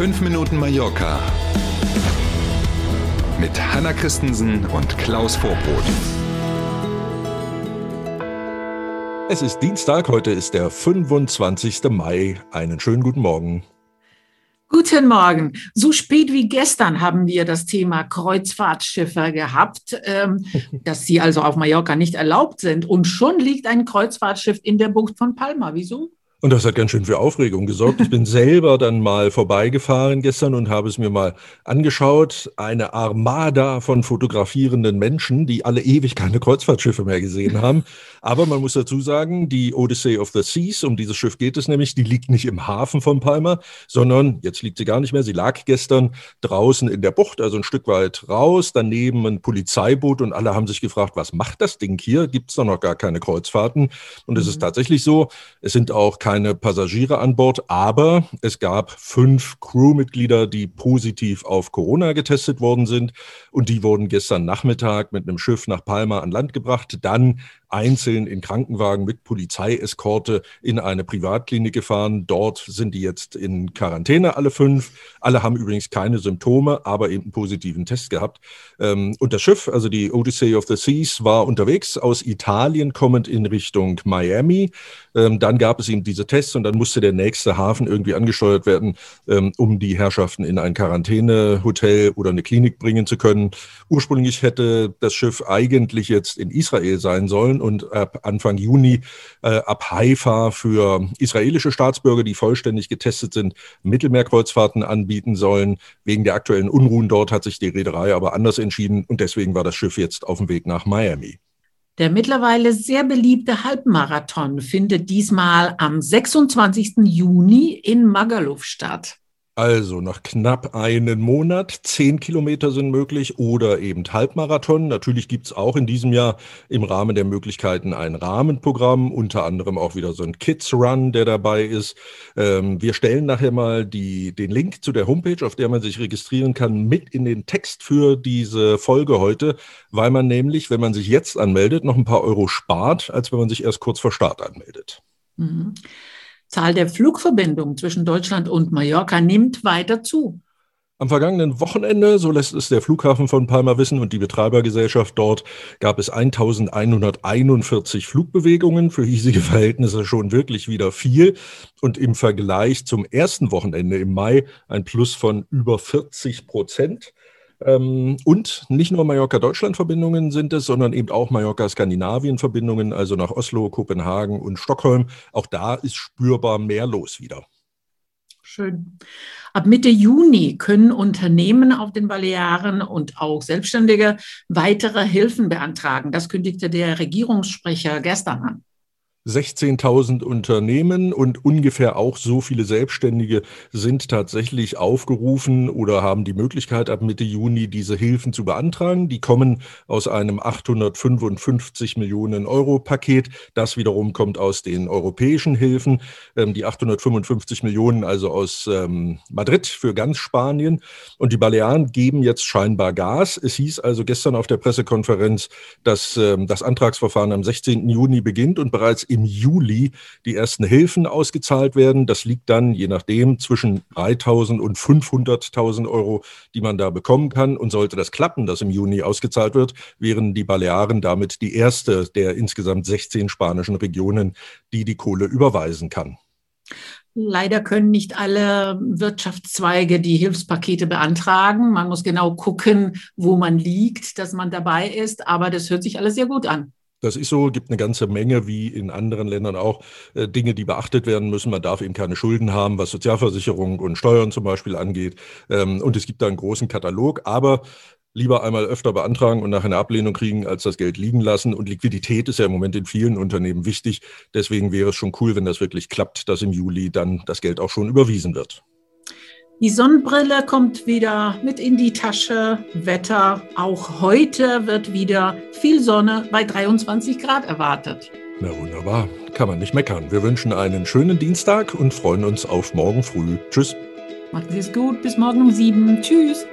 5 Minuten Mallorca mit Hanna Christensen und Klaus Vorbrot. Es ist Dienstag, heute ist der 25. Mai. Einen schönen guten Morgen. Guten Morgen. So spät wie gestern haben wir das Thema Kreuzfahrtschiffe gehabt, ähm, dass sie also auf Mallorca nicht erlaubt sind. Und schon liegt ein Kreuzfahrtschiff in der Bucht von Palma. Wieso? Und das hat ganz schön für Aufregung gesorgt. Ich bin selber dann mal vorbeigefahren gestern und habe es mir mal angeschaut. Eine Armada von fotografierenden Menschen, die alle ewig keine Kreuzfahrtschiffe mehr gesehen haben. Aber man muss dazu sagen, die Odyssey of the Seas, um dieses Schiff geht es nämlich, die liegt nicht im Hafen von Palma, sondern jetzt liegt sie gar nicht mehr. Sie lag gestern draußen in der Bucht, also ein Stück weit raus, daneben ein Polizeiboot und alle haben sich gefragt, was macht das Ding hier? Gibt es doch noch gar keine Kreuzfahrten? Und es ist mhm. tatsächlich so, es sind auch keine Passagiere an Bord, aber es gab fünf Crewmitglieder, die positiv auf Corona getestet worden sind und die wurden gestern Nachmittag mit einem Schiff nach Palma an Land gebracht. Dann einzeln in Krankenwagen mit Polizeieskorte in eine Privatklinik gefahren. Dort sind die jetzt in Quarantäne, alle fünf. Alle haben übrigens keine Symptome, aber eben einen positiven Test gehabt. Ähm, und das Schiff, also die Odyssey of the Seas, war unterwegs aus Italien kommend in Richtung Miami. Ähm, dann gab es eben diese Tests und dann musste der nächste Hafen irgendwie angesteuert werden, ähm, um die Herrschaften in ein Quarantänehotel oder eine Klinik bringen zu können. Ursprünglich hätte das Schiff eigentlich jetzt in Israel sein sollen und ab Anfang Juni äh, ab Haifa für israelische Staatsbürger, die vollständig getestet sind, Mittelmeerkreuzfahrten anbieten sollen. Wegen der aktuellen Unruhen dort hat sich die Reederei aber anders entschieden und deswegen war das Schiff jetzt auf dem Weg nach Miami. Der mittlerweile sehr beliebte Halbmarathon findet diesmal am 26. Juni in Magaluf statt. Also nach knapp einem Monat, zehn Kilometer sind möglich oder eben Halbmarathon. Natürlich gibt es auch in diesem Jahr im Rahmen der Möglichkeiten ein Rahmenprogramm, unter anderem auch wieder so ein Kids Run, der dabei ist. Ähm, wir stellen nachher mal die, den Link zu der Homepage, auf der man sich registrieren kann, mit in den Text für diese Folge heute, weil man nämlich, wenn man sich jetzt anmeldet, noch ein paar Euro spart, als wenn man sich erst kurz vor Start anmeldet. Mhm. Zahl der Flugverbindungen zwischen Deutschland und Mallorca nimmt weiter zu. Am vergangenen Wochenende, so lässt es der Flughafen von Palma wissen und die Betreibergesellschaft dort, gab es 1141 Flugbewegungen, für hiesige Verhältnisse schon wirklich wieder viel. Und im Vergleich zum ersten Wochenende im Mai ein Plus von über 40 Prozent. Ähm, und nicht nur Mallorca-Deutschland-Verbindungen sind es, sondern eben auch Mallorca-Skandinavien-Verbindungen, also nach Oslo, Kopenhagen und Stockholm. Auch da ist spürbar mehr los wieder. Schön. Ab Mitte Juni können Unternehmen auf den Balearen und auch Selbstständige weitere Hilfen beantragen. Das kündigte der Regierungssprecher gestern an. 16.000 Unternehmen und ungefähr auch so viele Selbstständige sind tatsächlich aufgerufen oder haben die Möglichkeit, ab Mitte Juni diese Hilfen zu beantragen. Die kommen aus einem 855 Millionen Euro Paket. Das wiederum kommt aus den europäischen Hilfen. Ähm, die 855 Millionen also aus ähm, Madrid für ganz Spanien. Und die Balearen geben jetzt scheinbar Gas. Es hieß also gestern auf der Pressekonferenz, dass ähm, das Antragsverfahren am 16. Juni beginnt und bereits im Juli die ersten Hilfen ausgezahlt werden. Das liegt dann, je nachdem, zwischen 3.000 und 500.000 Euro, die man da bekommen kann. Und sollte das klappen, dass im Juni ausgezahlt wird, wären die Balearen damit die erste der insgesamt 16 spanischen Regionen, die die Kohle überweisen kann. Leider können nicht alle Wirtschaftszweige die Hilfspakete beantragen. Man muss genau gucken, wo man liegt, dass man dabei ist. Aber das hört sich alles sehr gut an. Das ist so, gibt eine ganze Menge, wie in anderen Ländern auch, äh, Dinge, die beachtet werden müssen. Man darf eben keine Schulden haben, was Sozialversicherung und Steuern zum Beispiel angeht. Ähm, und es gibt da einen großen Katalog. Aber lieber einmal öfter beantragen und nachher eine Ablehnung kriegen, als das Geld liegen lassen. Und Liquidität ist ja im Moment in vielen Unternehmen wichtig. Deswegen wäre es schon cool, wenn das wirklich klappt, dass im Juli dann das Geld auch schon überwiesen wird. Die Sonnenbrille kommt wieder mit in die Tasche. Wetter, auch heute wird wieder viel Sonne bei 23 Grad erwartet. Na wunderbar, kann man nicht meckern. Wir wünschen einen schönen Dienstag und freuen uns auf morgen früh. Tschüss. Macht es gut, bis morgen um sieben. Tschüss.